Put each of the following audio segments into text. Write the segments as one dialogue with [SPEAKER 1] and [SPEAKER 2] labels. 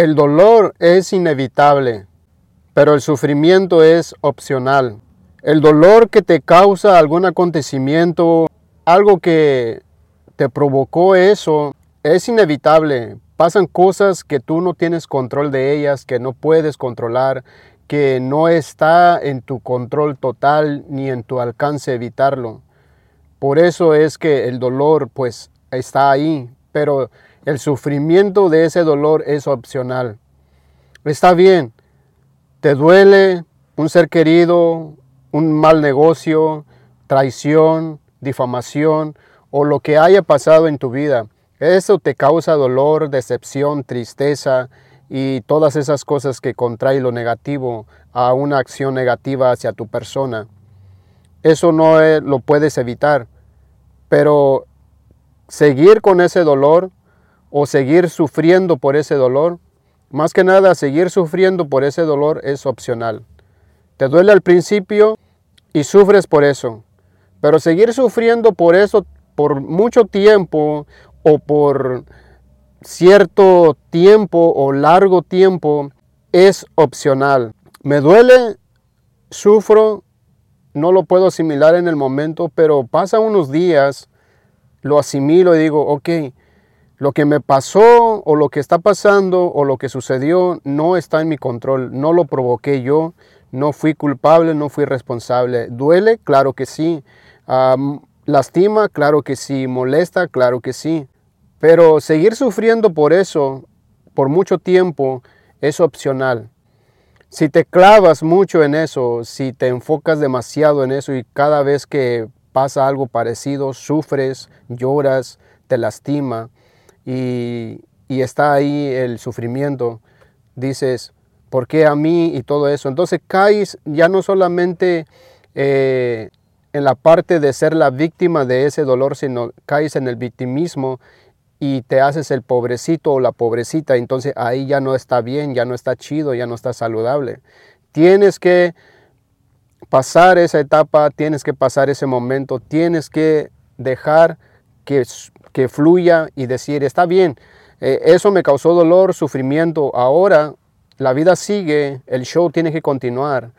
[SPEAKER 1] El dolor es inevitable, pero el sufrimiento es opcional. El dolor que te causa algún acontecimiento, algo que te provocó eso, es inevitable. Pasan cosas que tú no tienes control de ellas, que no puedes controlar, que no está en tu control total ni en tu alcance evitarlo. Por eso es que el dolor pues está ahí, pero el sufrimiento de ese dolor es opcional. Está bien, te duele un ser querido, un mal negocio, traición, difamación o lo que haya pasado en tu vida. Eso te causa dolor, decepción, tristeza, y todas esas cosas que contrae lo negativo a una acción negativa hacia tu persona. Eso no lo puedes evitar, pero seguir con ese dolor o seguir sufriendo por ese dolor, más que nada seguir sufriendo por ese dolor es opcional. Te duele al principio y sufres por eso, pero seguir sufriendo por eso por mucho tiempo o por cierto tiempo o largo tiempo es opcional. Me duele, sufro, no lo puedo asimilar en el momento, pero pasa unos días, lo asimilo y digo, ok, lo que me pasó o lo que está pasando o lo que sucedió no está en mi control, no lo provoqué yo, no fui culpable, no fui responsable. ¿Duele? Claro que sí. ¿Lastima? Claro que sí. ¿Molesta? Claro que sí. Pero seguir sufriendo por eso, por mucho tiempo, es opcional. Si te clavas mucho en eso, si te enfocas demasiado en eso y cada vez que pasa algo parecido, sufres, lloras, te lastima y, está ahí el sufrimiento, dices, ¿por qué a mí? y todo eso. Entonces caes ya no solamente eh, en la parte de ser la víctima de ese dolor, sino caes en el victimismo y te haces el pobrecito o la pobrecita, entonces ahí ya no está bien, ya no está chido, ya no está saludable. Tienes que pasar esa etapa, tienes que pasar ese momento, tienes que dejar que, que fluya y decir, está bien, eh, eso me causó dolor, sufrimiento, ahora la vida sigue, el show tiene que continuar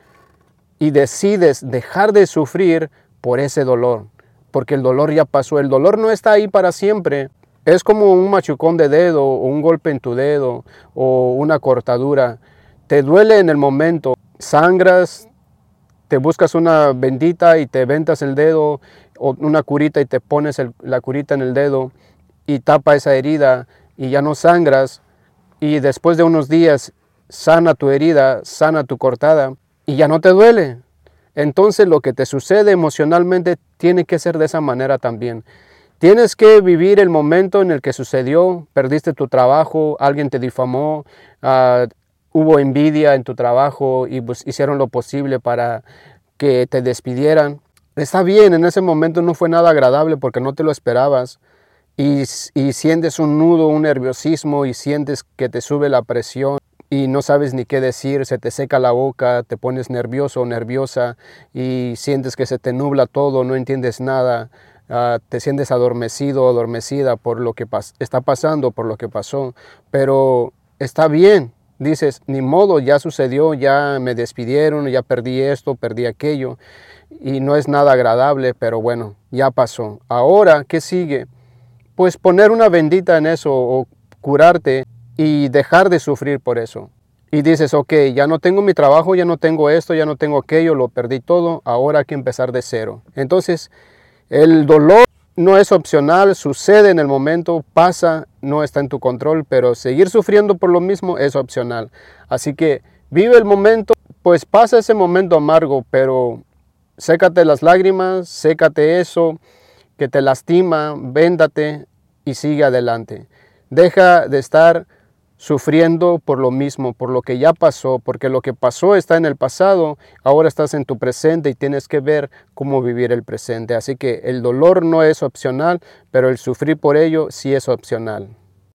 [SPEAKER 1] y decides dejar de sufrir por ese dolor, porque el dolor ya pasó, el dolor no está ahí para siempre, es como un machucón de dedo o un golpe en tu dedo o una cortadura. Te duele en el momento, sangras, te buscas una bendita y te ventas el dedo o una curita y te pones la curita en el dedo y tapa esa herida y ya no sangras y después de unos días sana tu herida, sana tu cortada y ya no te duele. Entonces lo que te sucede emocionalmente tiene que ser de esa manera también. Tienes que vivir el momento en el que sucedió, perdiste tu trabajo, alguien te difamó, ah, hubo envidia en tu trabajo y pues, hicieron lo posible para que te despidieran. Está bien, en ese momento no fue nada agradable porque no te lo esperabas y, y sientes un nudo, un nerviosismo y sientes que te sube la presión y no sabes ni qué decir, se te seca la boca, te pones nervioso o nerviosa y sientes que se te nubla todo, no entiendes nada. Ah, te sientes adormecido o adormecida por lo que está pasando, por lo que pasó, pero está bien. Dices, ni modo, ya sucedió, ya me despidieron, ya perdí esto, perdí aquello, y no es nada agradable, pero bueno, ya pasó. Ahora, ¿qué sigue? Pues poner una bendita en eso o curarte y dejar de sufrir por eso. Y dices, ok, ya no tengo mi trabajo, ya no tengo esto, ya no tengo aquello, lo perdí todo, ahora hay que empezar de cero. Entonces, el dolor no es opcional, sucede en el momento, pasa, no está en tu control, pero seguir sufriendo por lo mismo es opcional. Así que vive el momento, pues pasa ese momento amargo, pero sécate las lágrimas, sécate eso que te lastima, véndate y sigue adelante. Deja de estar sufriendo por lo mismo, por lo que ya pasó, porque lo que pasó está en el pasado, ahora estás en tu presente y tienes que ver cómo vivir el presente. Así que el dolor no es opcional, pero el sufrir por ello sí es opcional.